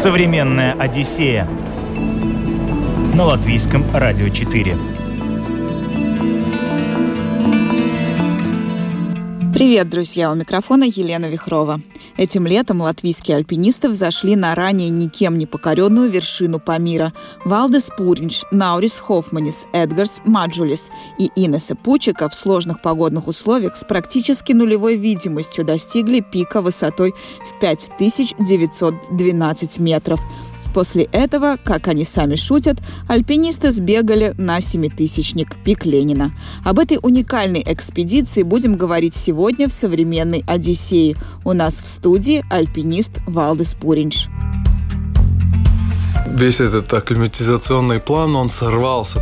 Современная Одиссея на латвийском радио 4. Привет, друзья! У микрофона Елена Вихрова. Этим летом латвийские альпинисты взошли на ранее никем не покоренную вершину Памира. Валдес Пуринч, Наурис Хофманис, Эдгарс Маджулис и Инесса Пучика в сложных погодных условиях с практически нулевой видимостью достигли пика высотой в 5912 метров – После этого, как они сами шутят, альпинисты сбегали на семитысячник пик Ленина. Об этой уникальной экспедиции будем говорить сегодня в современной Одиссее. У нас в студии альпинист Валдес Пуринч. Весь этот акклиматизационный план, он сорвался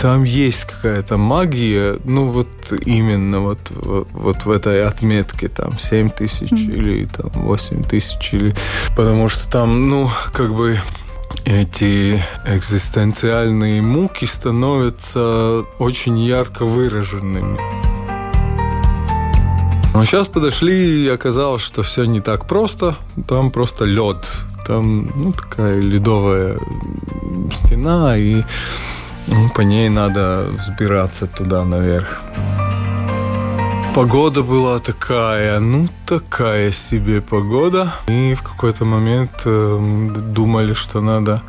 там есть какая-то магия, ну вот именно вот, вот, вот в этой отметке, там 7 тысяч mm-hmm. или там 8 тысяч, или... потому что там, ну, как бы эти экзистенциальные муки становятся очень ярко выраженными. Но сейчас подошли и оказалось, что все не так просто. Там просто лед. Там ну, такая ледовая стена, и ну, по ней надо взбираться туда наверх. Погода была такая, ну такая себе погода. И в какой-то момент э, думали, что надо,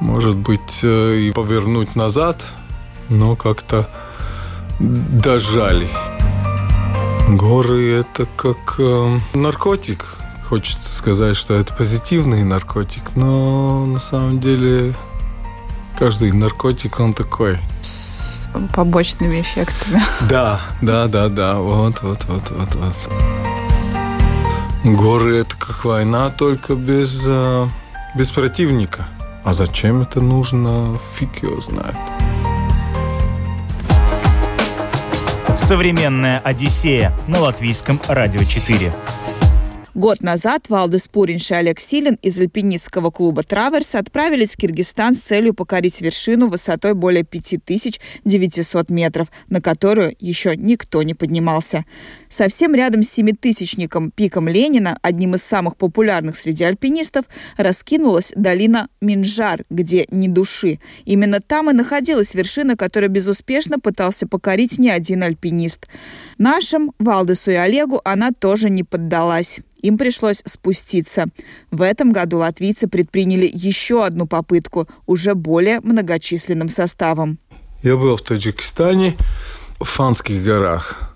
может быть, э, и повернуть назад, но как-то дожали. Горы это как э, наркотик. Хочется сказать, что это позитивный наркотик, но на самом деле Каждый наркотик, он такой. С побочными эффектами. Да, да, да, да. Вот, вот, вот, вот, вот. Горы это как война, только без, э, без противника. А зачем это нужно, фиг его знает. Современная Одиссея на латвийском радио 4. Год назад Валдес Пуринш и Олег Силин из альпинистского клуба «Траверс» отправились в Киргизстан с целью покорить вершину высотой более 5900 метров, на которую еще никто не поднимался. Совсем рядом с семитысячником пиком Ленина, одним из самых популярных среди альпинистов, раскинулась долина Минжар, где ни души. Именно там и находилась вершина, которую безуспешно пытался покорить не один альпинист. Нашим, Валдесу и Олегу, она тоже не поддалась им пришлось спуститься. В этом году латвийцы предприняли еще одну попытку, уже более многочисленным составом. Я был в Таджикистане, в Фанских горах.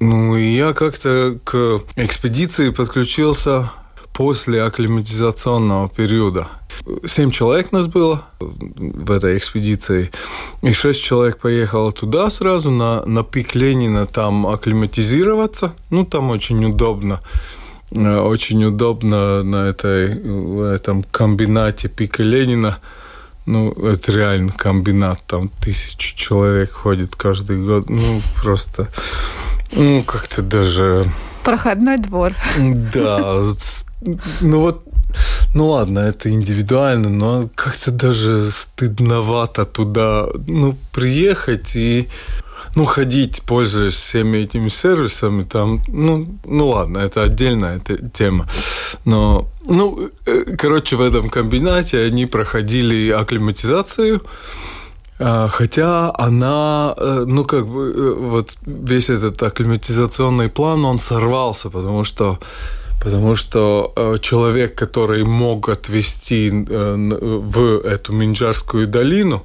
Ну, и я как-то к экспедиции подключился после акклиматизационного периода. Семь человек нас было в этой экспедиции, и шесть человек поехало туда сразу, на, на пик Ленина, там акклиматизироваться. Ну, там очень удобно. Э, очень удобно на этой, в этом комбинате Пика Ленина. Ну, это реально комбинат, там тысячи человек ходит каждый год. Ну, просто, ну, как-то даже... Проходной двор. Да, ну вот ну ладно, это индивидуально, но как-то даже стыдновато туда ну, приехать и ну, ходить, пользуясь всеми этими сервисами, там, ну, ну ладно, это отдельная тема. Но, ну, э, короче, в этом комбинате они проходили акклиматизацию, а, Хотя она, э, ну как бы, э, вот весь этот акклиматизационный план, он сорвался, потому что Потому что человек, который мог отвезти в эту Минджарскую долину,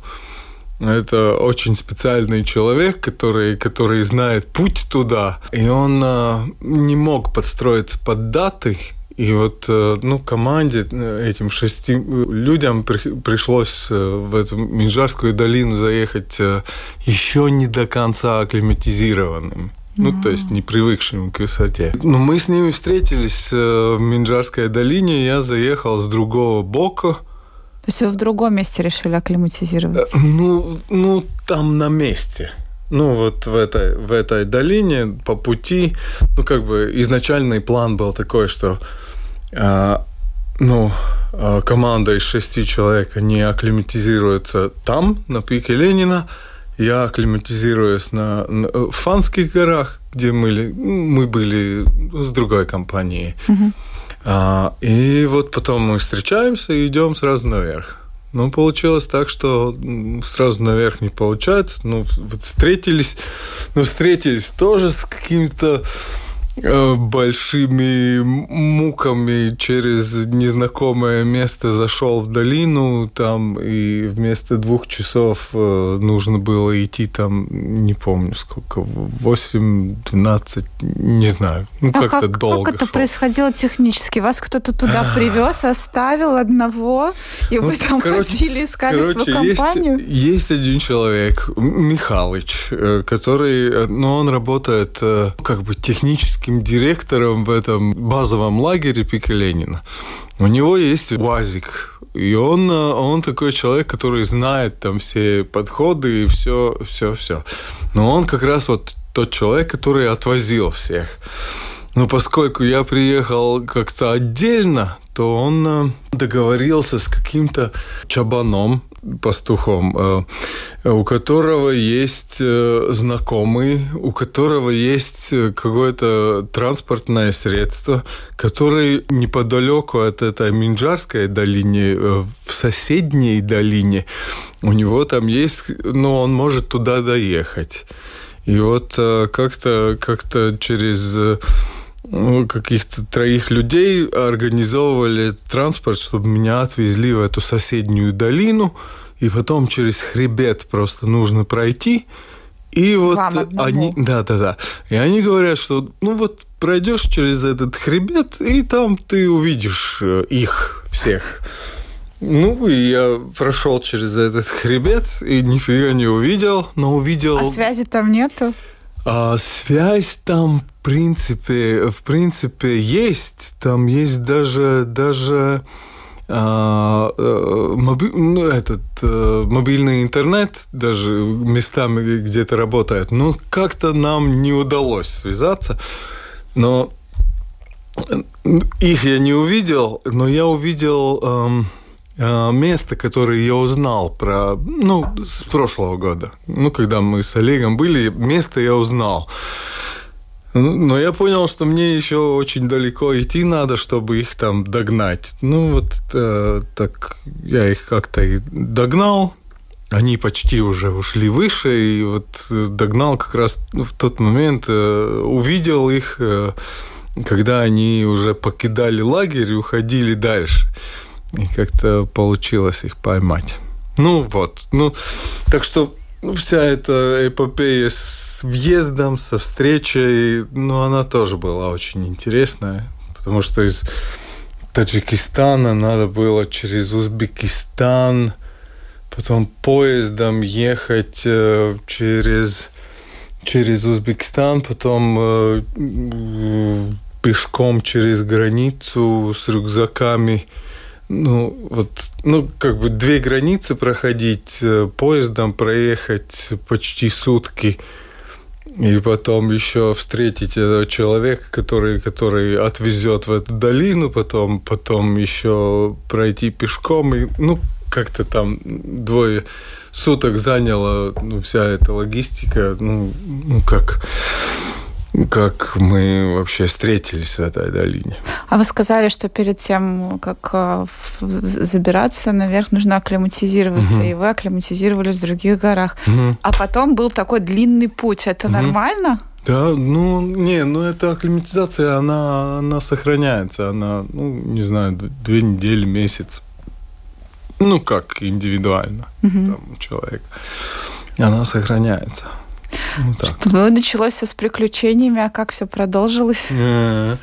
это очень специальный человек, который, который знает путь туда, и он э, не мог подстроиться под даты. И вот, э, ну, команде, э, этим шести людям при, пришлось в эту Минжарскую долину заехать еще не до конца акклиматизированным. Ну, mm-hmm. то есть не привыкшим к высоте. Но мы с ними встретились в Минжарской долине. Я заехал с другого бока. То есть вы в другом месте решили акклиматизироваться? Э, ну, ну там на месте. Ну, вот в этой, в этой долине по пути, ну, как бы изначальный план был такой, что, э, ну, э, команда из шести человек, они акклиматизируются там, на пике Ленина, я акклиматизируюсь на, на в Фанских горах, где мы, мы были с другой компанией. Угу. А, и вот потом мы встречаемся и идем сразу наверх. Ну, получилось так, что сразу наверх не получается. Ну, вот встретились, ну, встретились тоже с какими-то Э, большими муками через незнакомое место зашел в долину, там и вместо двух часов э, нужно было идти там, не помню сколько, 8-12, не знаю, ну а как-то как, долго Как это шел. происходило технически? Вас кто-то туда привез, оставил одного, и ну, вы там короче, ходили, искали короче, свою компанию? Есть, есть один человек, Михалыч, э, который, ну, он работает как бы технически техническим директором в этом базовом лагере Пика Ленина. У него есть УАЗик, и он, он такой человек, который знает там все подходы и все, все, все. Но он как раз вот тот человек, который отвозил всех. Но поскольку я приехал как-то отдельно, то он э, договорился с каким-то чабаном, пастухом, э, у которого есть э, знакомый, у которого есть какое-то транспортное средство, который неподалеку от этой Минджарской долины, в соседней долине, у него там есть, ну, он может туда доехать. И вот как-то как через каких-то троих людей организовывали транспорт, чтобы меня отвезли в эту соседнюю долину, и потом через хребет просто нужно пройти. И вот они, да, да, да. И они говорят, что ну вот пройдешь через этот хребет, и там ты увидишь э, их всех. Ну, и я прошел через этот хребет и нифига не увидел, но увидел... А связи там нету? А, связь там, в принципе, в принципе, есть. Там есть даже, даже а, а, моби, ну, этот а, мобильный интернет даже местами где-то работает. Но как-то нам не удалось связаться. Но их я не увидел, но я увидел... Эм, место, которое я узнал про, ну, с прошлого года. Ну, когда мы с Олегом были, место я узнал. Но я понял, что мне еще очень далеко идти надо, чтобы их там догнать. Ну, вот э, так я их как-то и догнал. Они почти уже ушли выше, и вот догнал как раз в тот момент, э, увидел их, э, когда они уже покидали лагерь и уходили дальше. И как-то получилось их поймать. Ну вот, ну, так что ну, вся эта эпопея с въездом, со встречей, ну, она тоже была очень интересная, потому что из Таджикистана надо было через Узбекистан, потом поездом ехать э, через, через Узбекистан, потом э, пешком через границу с рюкзаками – ну, вот, ну, как бы две границы проходить, э, поездом проехать почти сутки, и потом еще встретить этого человека, который, который отвезет в эту долину, потом, потом еще пройти пешком, и, ну, как-то там двое суток заняло ну, вся эта логистика, ну, ну как как мы вообще встретились в этой долине. А вы сказали, что перед тем, как э, забираться наверх, нужно акклиматизироваться, угу. и вы акклиматизировались в других горах. Угу. А потом был такой длинный путь. Это угу. нормально? Да, ну, не, ну, эта акклиматизация, она, она сохраняется. Она, ну, не знаю, две недели, месяц. Ну, как индивидуально угу. там, человек. Она сохраняется. Ну, так. Что началось все с приключениями, а как все продолжилось? Э,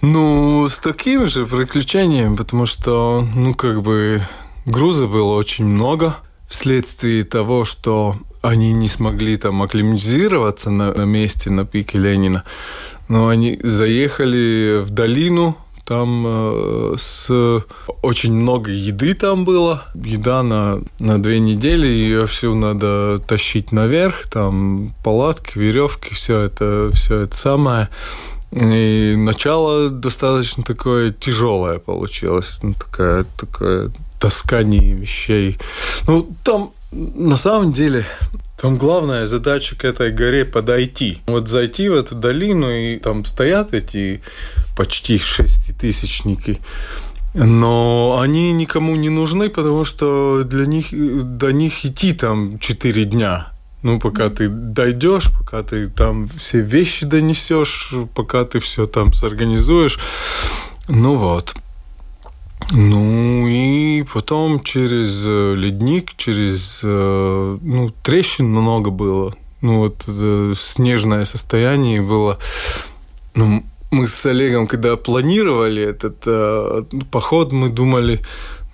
ну, с такими же приключениями, потому что, ну, как бы груза было очень много вследствие того, что они не смогли там акклиматизироваться на, на месте на пике Ленина. Но они заехали в долину, там э, с очень много еды там было. Еда на, на две недели, ее всю надо тащить наверх. Там палатки, веревки, все это, все это самое. И начало достаточно такое тяжелое получилось. Ну, такая, такое таскание вещей. Ну, там на самом деле Там главная задача к этой горе подойти. Вот зайти в эту долину, и там стоят эти почти шеститысячники. Но они никому не нужны, потому что для них, до них идти там 4 дня. Ну, пока ты дойдешь, пока ты там все вещи донесешь, пока ты все там сорганизуешь. Ну вот. Ну и потом через э, ледник, через э, ну, трещин много было. Ну вот снежное состояние было. Ну, мы с Олегом, когда планировали этот э, поход, мы думали,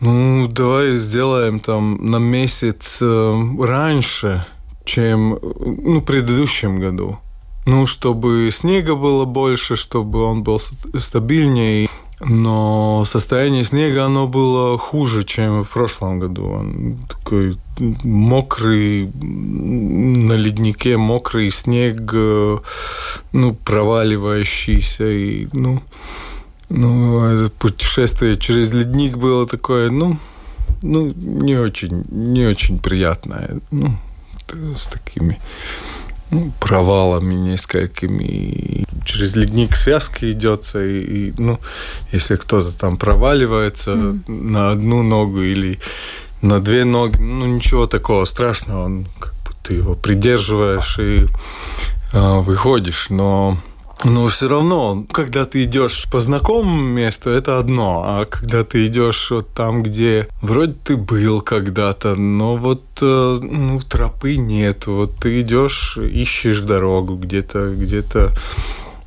ну давай сделаем там на месяц э, раньше, чем ну, в предыдущем году. Ну, чтобы снега было больше, чтобы он был стабильнее. Но состояние снега, оно было хуже, чем в прошлом году. Он такой мокрый, на леднике мокрый снег, ну, проваливающийся. И, ну, ну, это путешествие через ледник было такое, ну, ну, не очень, не очень приятное. Ну, с такими ну, провалами несколькими. Через ледник связка идется, и, и ну, если кто-то там проваливается mm. на одну ногу или на две ноги, ну ничего такого страшного, он, как бы ты его придерживаешь и э, выходишь, но но все равно, когда ты идешь по знакомому месту, это одно. А когда ты идешь вот там, где вроде ты был когда-то, но вот э, ну, тропы нет. Вот ты идешь, ищешь дорогу где-то, где-то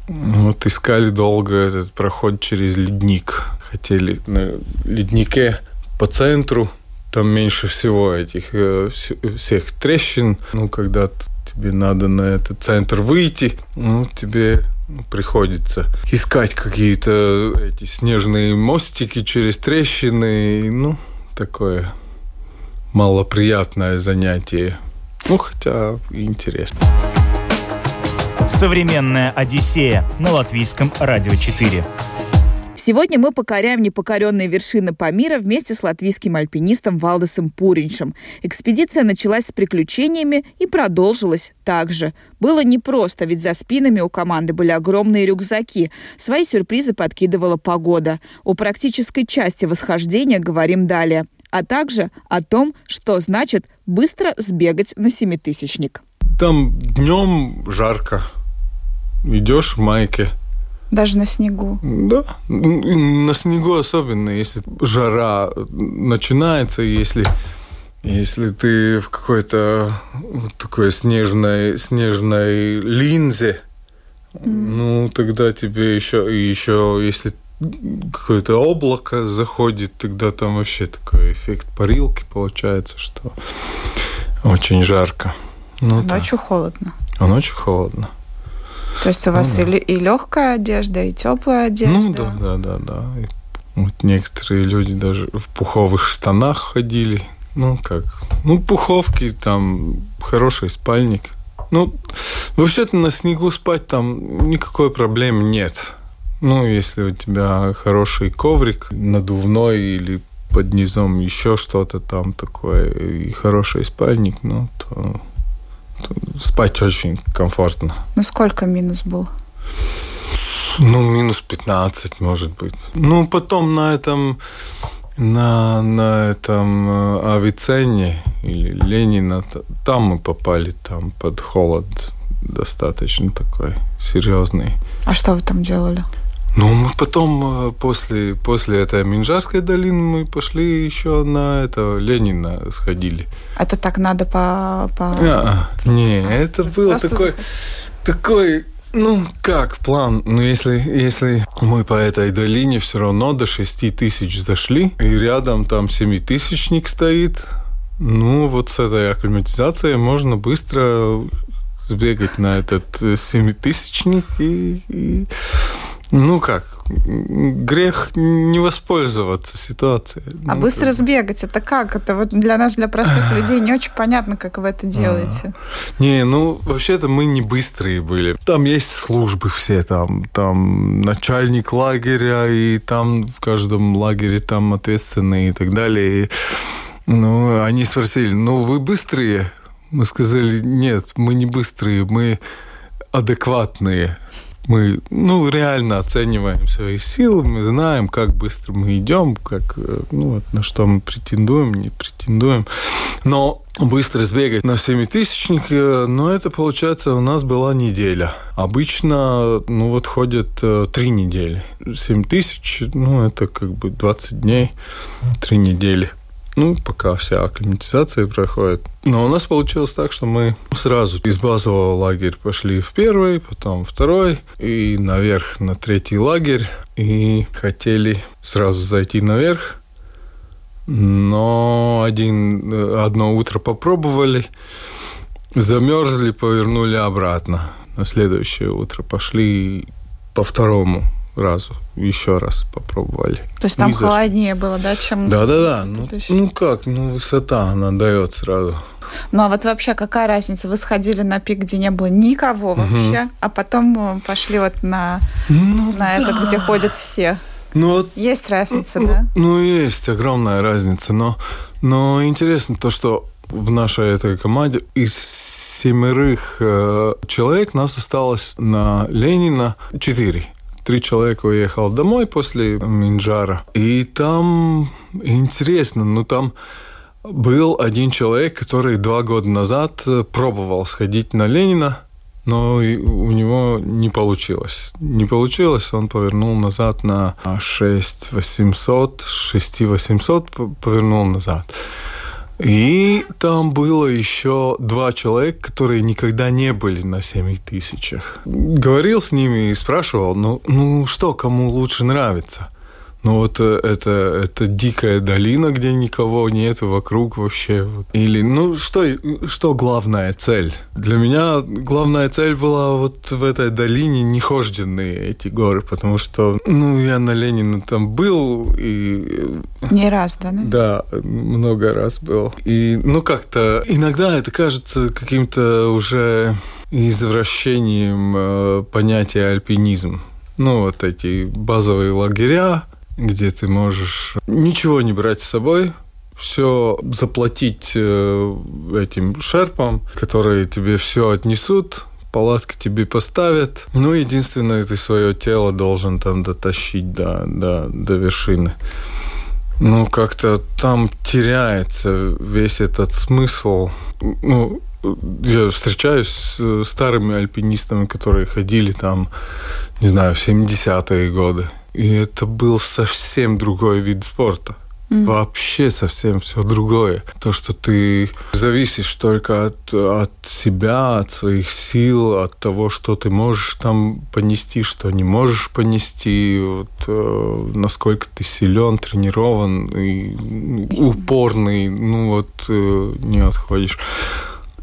вот искали долго этот проход через ледник. Хотели на леднике по центру, там меньше всего этих э, всех трещин. Ну, когда тебе надо на этот центр выйти, ну, тебе приходится искать какие-то эти снежные мостики через трещины. Ну, такое малоприятное занятие. Ну, хотя интересно. Современная Одиссея на латвийском радио 4. Сегодня мы покоряем непокоренные вершины Памира вместе с латвийским альпинистом Валдесом Пуриншем. Экспедиция началась с приключениями и продолжилась также. Было непросто, ведь за спинами у команды были огромные рюкзаки. Свои сюрпризы подкидывала погода. О практической части восхождения говорим далее а также о том, что значит быстро сбегать на семитысячник. Там днем жарко. Идешь в майке, даже на снегу. Да, на снегу особенно, если жара начинается, если если ты в какой-то вот такой снежной, снежной линзе, mm. ну тогда тебе еще, еще если какое-то облако заходит, тогда там вообще такой эффект парилки получается, что очень жарко. Ну, а ночью да. холодно. А ночью холодно. То есть у вас ну, да. и, и легкая одежда, и теплая одежда. Ну да, да, да, да. И вот некоторые люди даже в пуховых штанах ходили. Ну как? Ну, пуховки, там хороший спальник. Ну, вообще-то на снегу спать там никакой проблемы нет. Ну, если у тебя хороший коврик надувной или под низом еще что-то там такое, и хороший спальник, ну, то спать очень комфортно. Ну, сколько минус был? Ну, минус 15, может быть. Ну, потом на этом на, на этом э, Авиценне или Ленина, там мы попали, там под холод достаточно такой серьезный. А что вы там делали? Ну, мы потом, э, после, после этой Минжарской долины, мы пошли еще на это Ленина сходили. Это так надо по... по... А, не, это было Просто такой, такой, ну, как план? Ну, если, если мы по этой долине все равно до 6 тысяч зашли, и рядом там 7 тысячник стоит, ну, вот с этой акклиматизацией можно быстро сбегать на этот семитысячник и, и ну как, грех не воспользоваться ситуацией. А ну, быстро как... сбегать, это как? Это вот для нас, для простых людей, не очень понятно, как вы это делаете. Не, ну вообще-то мы не быстрые были. Там есть службы все, там, там начальник лагеря, и там в каждом лагере там ответственные и так далее. И, ну, они спросили, ну вы быстрые? Мы сказали, нет, мы не быстрые, мы адекватные. Мы, ну, реально оцениваем свои силы, мы знаем, как быстро мы идем, как, э, ну, на что мы претендуем, не претендуем. Но быстро сбегать на семитысячник, э, но это, получается, у нас была неделя. Обычно, ну, вот ходят э, три недели. Семь тысяч, ну, это как бы 20 дней, три недели. Ну, пока вся акклиматизация проходит. Но у нас получилось так, что мы сразу из базового лагеря пошли в первый, потом второй, и наверх на третий лагерь. И хотели сразу зайти наверх, но один, одно утро попробовали, замерзли, повернули обратно. На следующее утро пошли по второму разу еще раз попробовали. То есть там Ни холоднее было, да, чем... Да-да-да. Ну, ну как, ну высота она дает сразу. Ну а вот вообще какая разница? Вы сходили на пик, где не было никого вообще, угу. а потом э, пошли вот на, ну, на да. это, где ходят все. Ну, вот, есть разница, ну, да? Ну, есть огромная разница, но, но интересно то, что в нашей этой команде из семерых э, человек нас осталось на Ленина четыре три человека уехал домой после Минджара. И там интересно, ну там был один человек, который два года назад пробовал сходить на Ленина, но у него не получилось. Не получилось, он повернул назад на 6800, 6800 повернул назад. И там было еще два человека, которые никогда не были на семи тысячах. Говорил с ними и спрашивал, ну, ну что, кому лучше нравится? Ну вот э, это, это дикая долина, где никого нет вокруг вообще. Или, ну что, что главная цель? Для меня главная цель была вот в этой долине нехожденные эти горы, потому что, ну, я на Ленина там был и... Не раз, да? Да, много раз был. И, ну, как-то иногда это кажется каким-то уже извращением э, понятия альпинизм. Ну, вот эти базовые лагеря, где ты можешь ничего не брать с собой, все заплатить э, этим шерпам, которые тебе все отнесут, палатки тебе поставят. Ну, единственное, ты свое тело должен там дотащить до, до, до вершины. Ну, как-то там теряется весь этот смысл. Ну, я встречаюсь с старыми альпинистами, которые ходили там, не знаю, в 70-е годы. И это был совсем другой вид спорта. Mm. Вообще совсем все другое. То, что ты зависишь только от, от себя, от своих сил, от того, что ты можешь там понести, что не можешь понести, вот, э, насколько ты силен, тренирован и упорный, ну вот э, не отходишь.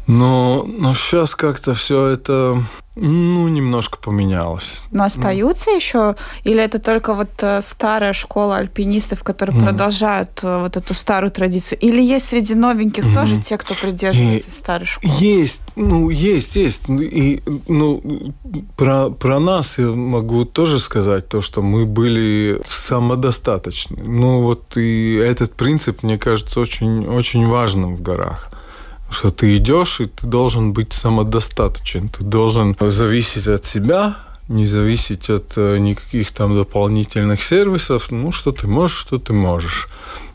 Но, но сейчас как-то все это ну, немножко поменялось. Но остаются mm. еще? Или это только вот э, старая школа альпинистов, которые mm. продолжают э, вот эту старую традицию? Или есть среди новеньких mm. тоже те, кто придерживается и, старой школы? Есть, ну, есть, есть. И, ну, про, про нас я могу тоже сказать то, что мы были самодостаточны. Ну, вот и этот принцип, мне кажется, очень, очень важным в горах что ты идешь, и ты должен быть самодостаточен. Ты должен зависеть от себя, не зависеть от э, никаких там дополнительных сервисов. Ну, что ты можешь, что ты можешь.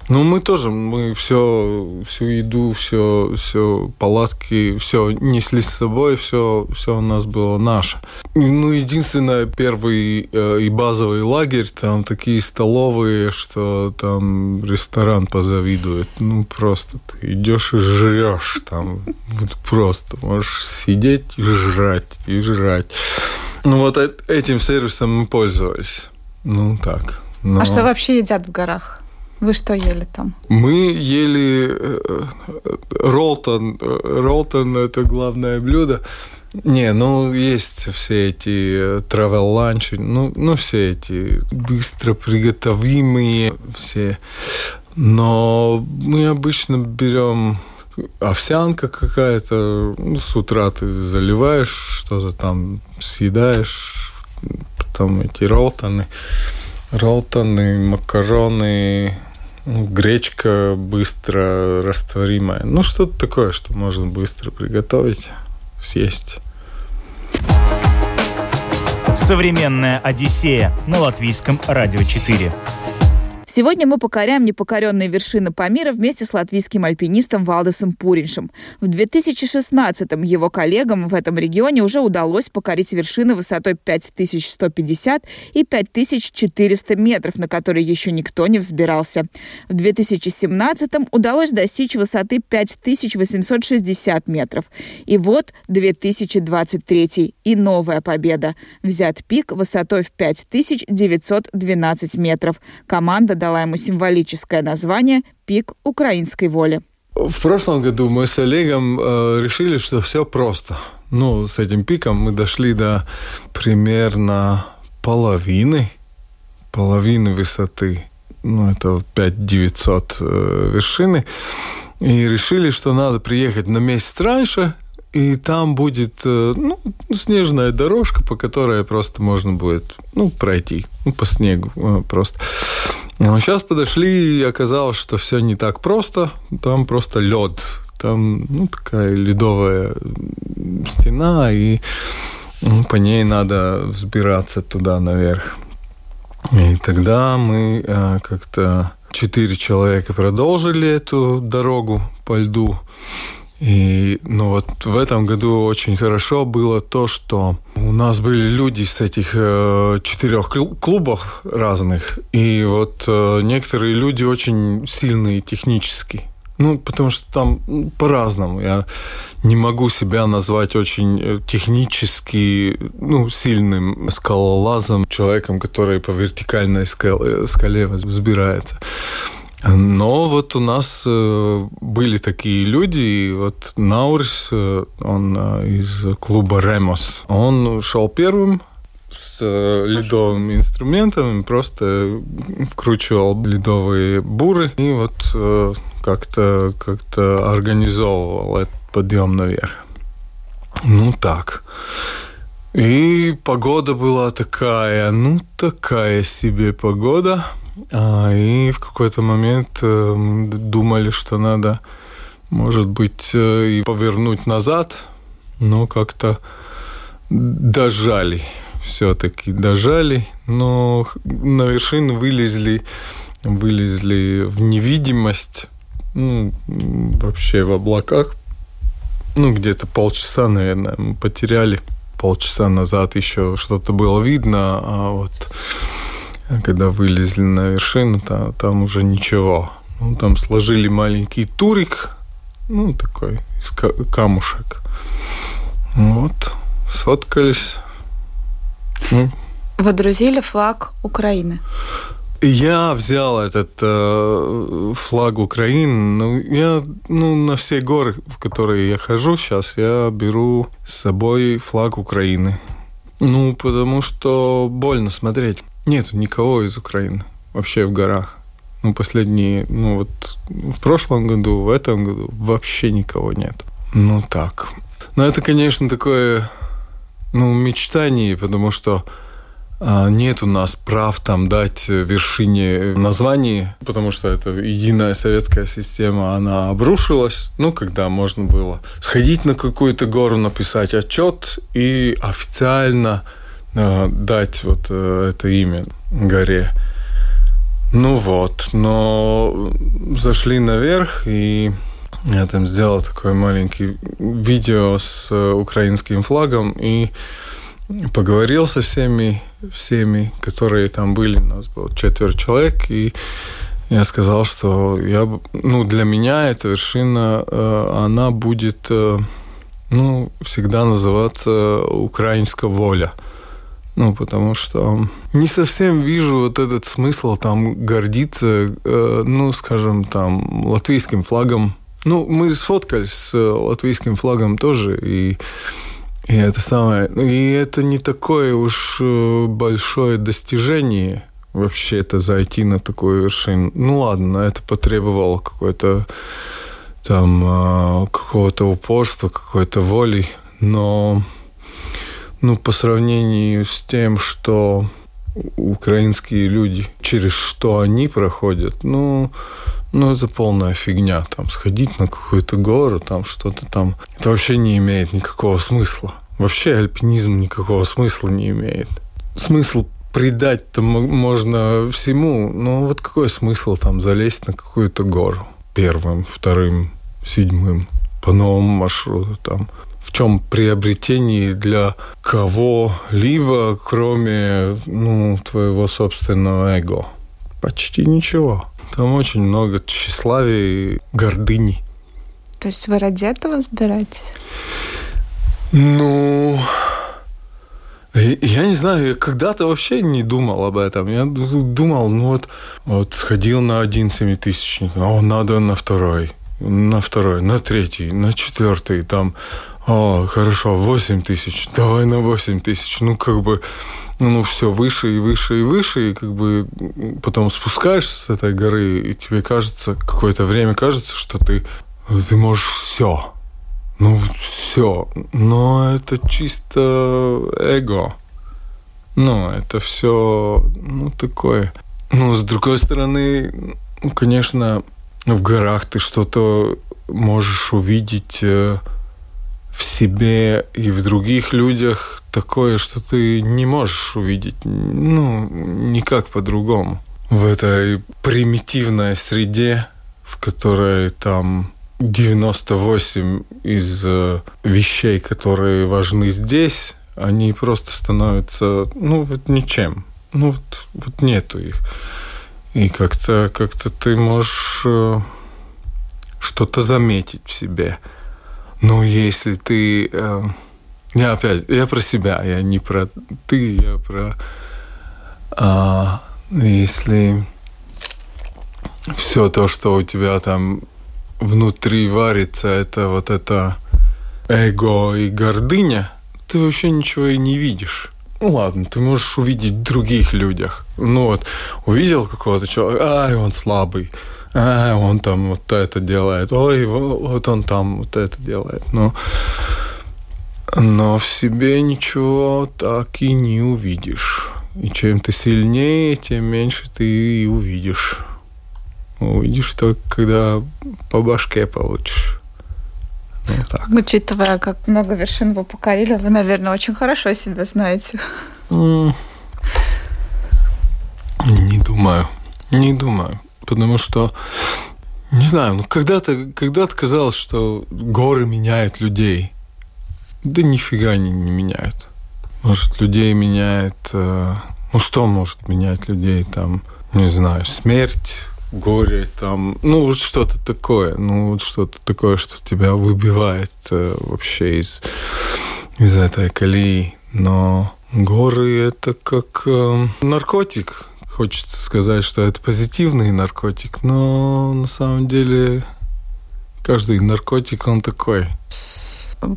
Ну, мы тоже, мы все, всю еду, все, все палатки, все несли с собой, все, все у нас было наше. Ну, единственное, первый э, и базовый лагерь, там такие столовые, что там ресторан позавидует. Ну, просто ты идешь и жрешь там. Вот просто можешь сидеть и жрать, и жрать. Ну, вот этим сервисом мы пользовались. Ну, так. Но... А что вообще едят в горах? Вы что ели там? Мы ели э, ролтон. Ролтон – это главное блюдо. Не, ну есть все эти travel ланчи, ну, ну все эти быстро приготовимые все. Но мы обычно берем овсянка какая-то, ну, с утра ты заливаешь что-то там, съедаешь, потом эти ролтоны, ролтоны, макароны, гречка быстро растворимая. Ну, что-то такое, что можно быстро приготовить, съесть. Современная Одиссея на латвийском радио 4. Сегодня мы покоряем непокоренные вершины Памира вместе с латвийским альпинистом Валдесом Пуриншем. В 2016-м его коллегам в этом регионе уже удалось покорить вершины высотой 5150 и 5400 метров, на которые еще никто не взбирался. В 2017-м удалось достичь высоты 5860 метров. И вот 2023 и новая победа. Взят пик высотой в 5912 метров. Команда дала ему символическое название «Пик украинской воли». В прошлом году мы с Олегом э, решили, что все просто. Ну, с этим пиком мы дошли до примерно половины, половины высоты. Ну, это 5900 э, вершины. И решили, что надо приехать на месяц раньше и там будет э, ну, снежная дорожка, по которой просто можно будет ну, пройти ну, по снегу э, просто. Но сейчас подошли, и оказалось, что все не так просто. Там просто лед. Там ну, такая ледовая стена, и ну, по ней надо взбираться туда наверх. И тогда мы э, как-то четыре человека продолжили эту дорогу по льду. И ну вот в этом году очень хорошо было то, что у нас были люди с этих э, четырех клубов разных, и вот э, некоторые люди очень сильные технически. Ну, потому что там по-разному. Я не могу себя назвать очень э, технически ну, сильным скалолазом, человеком, который по вертикальной скале, скале взбирается. Но вот у нас э, были такие люди, и вот Наурис, э, он э, из клуба Ремос, он шел первым, с ледовыми инструментами, просто вкручивал ледовые буры и вот как-то как организовывал этот подъем наверх. Ну так. И погода была такая, ну такая себе погода. А, и в какой-то момент э, думали, что надо, может быть, э, и повернуть назад, но как-то дожали все-таки дожали, но на вершину вылезли, вылезли в невидимость, ну, вообще в облаках. Ну, где-то полчаса, наверное, мы потеряли. Полчаса назад еще что-то было видно, а вот когда вылезли на вершину, там, там уже ничего. Ну, там сложили маленький турик, ну, такой, из камушек. Вот, сфоткались. Ну. Водрузили флаг Украины. Я взял этот э, флаг Украины. Ну, я ну, на все горы, в которые я хожу сейчас, я беру с собой флаг Украины. Ну, потому что больно смотреть. Нет никого из Украины вообще в горах. Ну, последние, ну вот в прошлом году, в этом году вообще никого нет. Ну так. Но это, конечно, такое, ну, мечтание, потому что а, нет у нас прав там дать вершине название, потому что это единая советская система, она обрушилась. Ну, когда можно было сходить на какую-то гору, написать отчет и официально дать вот э, это имя горе. Ну вот, но зашли наверх, и я там сделал такое маленькое видео с э, украинским флагом и поговорил со всеми, всеми, которые там были. У нас было четверо человек, и я сказал, что я, ну, для меня эта вершина, она будет, ну, всегда называться «Украинская воля». Ну, потому что не совсем вижу вот этот смысл там гордиться, э, ну, скажем, там, латвийским флагом. Ну, мы сфоткались с латвийским флагом тоже, и, и это самое... И это не такое уж э, большое достижение вообще это зайти на такую вершину. Ну, ладно, это потребовало какой-то там э, какого-то упорства, какой-то воли, но ну, по сравнению с тем, что украинские люди, через что они проходят, ну, ну, это полная фигня. Там сходить на какую-то гору, там что-то там. Это вообще не имеет никакого смысла. Вообще альпинизм никакого смысла не имеет. Смысл придать-то можно всему, но вот какой смысл там залезть на какую-то гору первым, вторым, седьмым по новому маршруту там? Чем приобретение для кого-либо, кроме ну, твоего собственного эго? Почти ничего. Там очень много тщеславия и гордыни. То есть вы ради этого сбираетесь? Ну, я не знаю, я когда-то вообще не думал об этом. Я думал, ну вот, вот сходил на один семитысячник, о, надо на второй, на второй, на третий, на четвертый, там, о, хорошо, восемь тысяч, давай на восемь тысяч. Ну, как бы, ну, все выше и выше и выше, и как бы потом спускаешься с этой горы, и тебе кажется, какое-то время кажется, что ты, ты можешь все ну, все. Но это чисто эго. Ну, это все, ну, такое. Ну, с другой стороны, конечно, в горах ты что-то можешь увидеть э, в себе и в других людях такое, что ты не можешь увидеть, ну, никак по-другому. В этой примитивной среде, в которой там 98 из э, вещей, которые важны здесь, они просто становятся, ну, вот ничем. Ну, вот, вот нету их. И как-то как ты можешь э, что-то заметить в себе. Но если ты... Э, я опять, я про себя, я не про ты, я про... А, если все то, что у тебя там внутри варится это вот это эго и гордыня, ты вообще ничего и не видишь. Ну ладно, ты можешь увидеть в других людях. Ну вот, увидел какого-то человека, ай, он слабый, ай, он там вот это делает, ой, вот он там вот это делает. Но, но в себе ничего так и не увидишь. И чем ты сильнее, тем меньше ты и увидишь. Увидишь только, когда по башке получишь. Ну, так. Учитывая, как много вершин вы покорили, вы, наверное, очень хорошо себя знаете. Не думаю. Не думаю. Потому что, не знаю, ну когда-то когда казалось, что горы меняют людей. Да нифига они не меняют. Может, людей меняет... Э, ну, что может менять людей? Там, не знаю, смерть, горе, там, ну, вот что-то такое, ну, вот что-то такое, что тебя выбивает э, вообще из, из этой колеи. Но горы – это как э, наркотик. Хочется сказать, что это позитивный наркотик, но на самом деле каждый наркотик, он такой –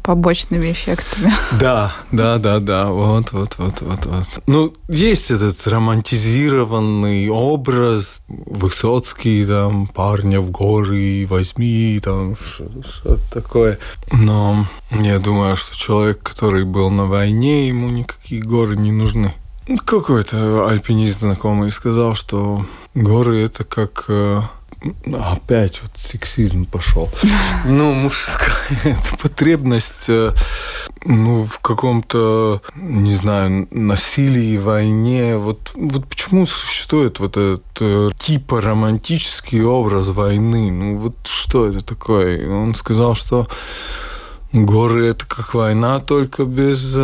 побочными эффектами. Да, да, да, да, вот, вот, вот, вот, вот. Ну, есть этот романтизированный образ Высоцкий, там, парня в горы возьми, там, что-то такое. Но я думаю, что человек, который был на войне, ему никакие горы не нужны. Какой-то альпинист знакомый сказал, что горы это как э, опять вот сексизм пошел. Ну, мужская потребность э, ну, в каком-то, не знаю, насилии, войне. Вот, вот почему существует вот этот э, типа романтический образ войны? Ну, вот что это такое? Он сказал, что горы – это как война, только без,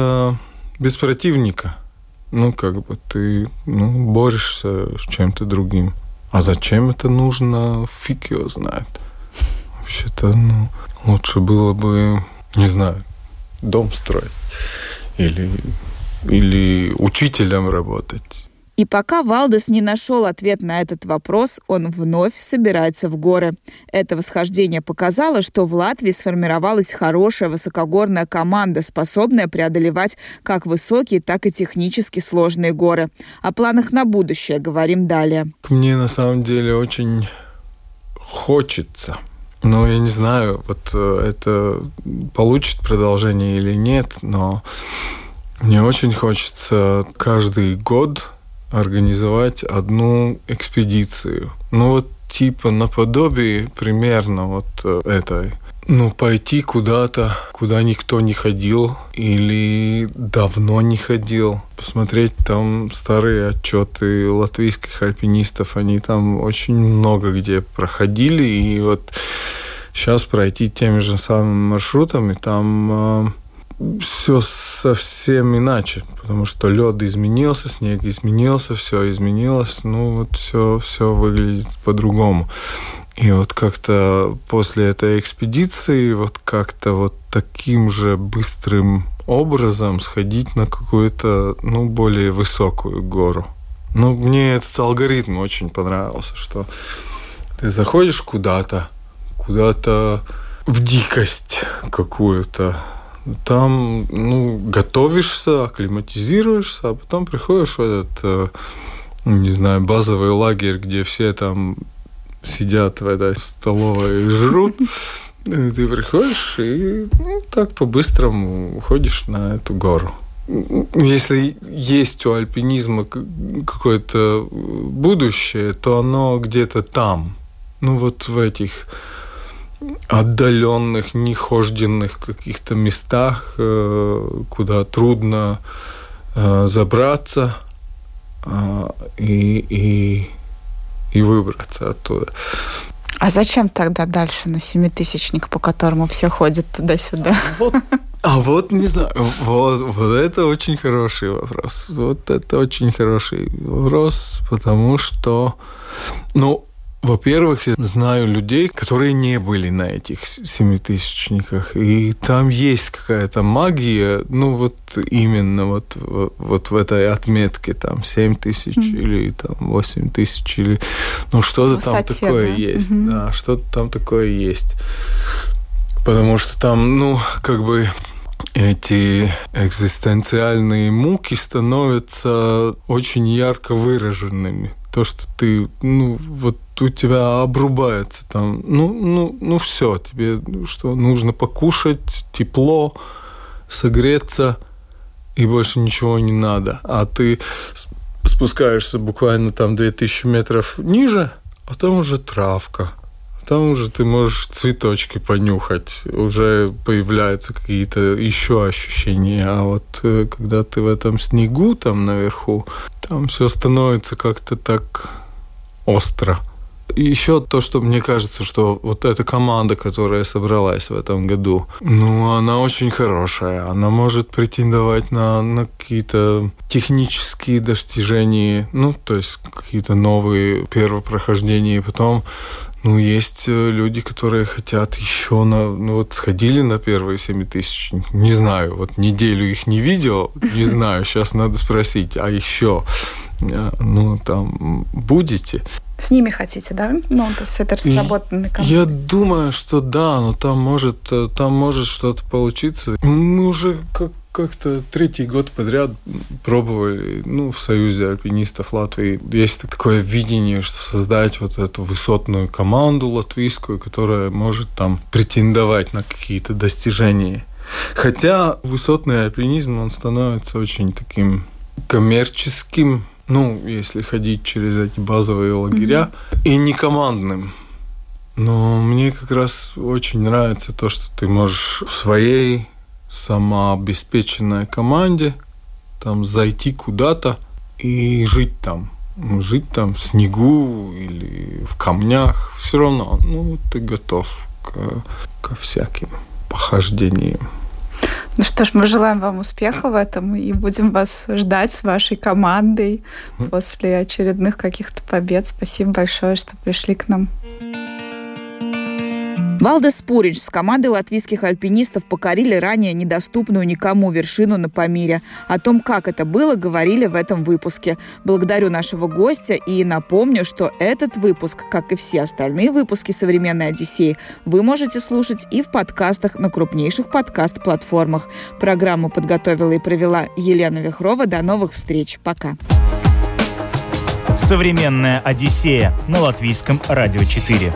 без противника. Ну, как бы ты ну, борешься с чем-то другим. А зачем это нужно, фиг его знает. Вообще-то, ну, лучше было бы, не знаю, дом строить или, или учителем работать. И пока Валдес не нашел ответ на этот вопрос, он вновь собирается в горы. Это восхождение показало, что в Латвии сформировалась хорошая высокогорная команда, способная преодолевать как высокие, так и технически сложные горы. О планах на будущее говорим далее. Мне на самом деле очень хочется ну, я не знаю, вот э, это получит продолжение или нет, но мне очень хочется каждый год организовать одну экспедицию. Ну вот типа наподобие примерно вот э, этой. Ну, пойти куда-то, куда никто не ходил или давно не ходил. Посмотреть там старые отчеты латвийских альпинистов. Они там очень много где проходили. И вот сейчас пройти теми же самыми маршрутами, там э, все совсем иначе, потому что лед изменился, снег изменился, все изменилось, ну вот все, все выглядит по-другому. И вот как-то после этой экспедиции вот как-то вот таким же быстрым образом сходить на какую-то, ну, более высокую гору. Ну, мне этот алгоритм очень понравился, что ты заходишь куда-то, куда-то в дикость какую-то, там, ну, готовишься, акклиматизируешься, а потом приходишь в этот, э, не знаю, базовый лагерь, где все там сидят в этой столовой и жрут. Ты приходишь и ну, так по-быстрому уходишь на эту гору. Если есть у альпинизма какое-то будущее, то оно где-то там. Ну вот в этих отдаленных, нехожденных каких-то местах, э, куда трудно э, забраться э, и, и и выбраться оттуда. А зачем тогда дальше на семитысячник, по которому все ходят туда-сюда? А вот, а вот не знаю, вот, вот это очень хороший вопрос. Вот это очень хороший вопрос, потому что, ну, во-первых, я знаю людей, которые не были на этих семитысячниках, и там есть какая-то магия, ну вот именно вот, вот в этой отметке, там, 7 тысяч mm-hmm. или там 8 тысяч, или ну что-то там такое да? есть, mm-hmm. да, что-то там такое есть. Потому что там, ну, как бы эти экзистенциальные муки становятся очень ярко выраженными то, что ты, ну, вот у тебя обрубается там, ну, ну, ну все, тебе что, нужно покушать, тепло, согреться, и больше ничего не надо. А ты спускаешься буквально там 2000 метров ниже, а там уже травка, там уже ты можешь цветочки понюхать, уже появляются какие-то еще ощущения. А вот э, когда ты в этом снегу там наверху, там все становится как-то так остро. Еще то, что мне кажется, что вот эта команда, которая собралась в этом году, ну, она очень хорошая. Она может претендовать на, на какие-то технические достижения, ну, то есть какие-то новые первопрохождения, и потом ну, есть э, люди, которые хотят еще на... Ну, вот сходили на первые 7 тысяч, не знаю, вот неделю их не видел, не знаю, сейчас надо спросить, а еще, э, ну, там, будете? С ними хотите, да? Ну, то есть это сработанный командой. Я думаю, что да, но там может, э, там может что-то получиться. Мы уже как как-то третий год подряд пробовали, ну, в Союзе альпинистов Латвии есть такое видение, что создать вот эту высотную команду латвийскую, которая может там претендовать на какие-то достижения. Хотя высотный альпинизм, он становится очень таким коммерческим, ну, если ходить через эти базовые лагеря, mm-hmm. и не командным. Но мне как раз очень нравится то, что ты можешь в своей самообеспеченной команде там зайти куда-то и жить там. Жить там в снегу или в камнях. Все равно, ну, ты готов к, ко всяким похождениям. Ну что ж, мы желаем вам успеха в этом и будем вас ждать с вашей командой после очередных каких-то побед. Спасибо большое, что пришли к нам. Валдес Спурич с командой латвийских альпинистов покорили ранее недоступную никому вершину на Памире. О том, как это было, говорили в этом выпуске. Благодарю нашего гостя и напомню, что этот выпуск, как и все остальные выпуски «Современной Одиссеи», вы можете слушать и в подкастах на крупнейших подкаст-платформах. Программу подготовила и провела Елена Вихрова. До новых встреч. Пока. «Современная Одиссея» на Латвийском радио 4.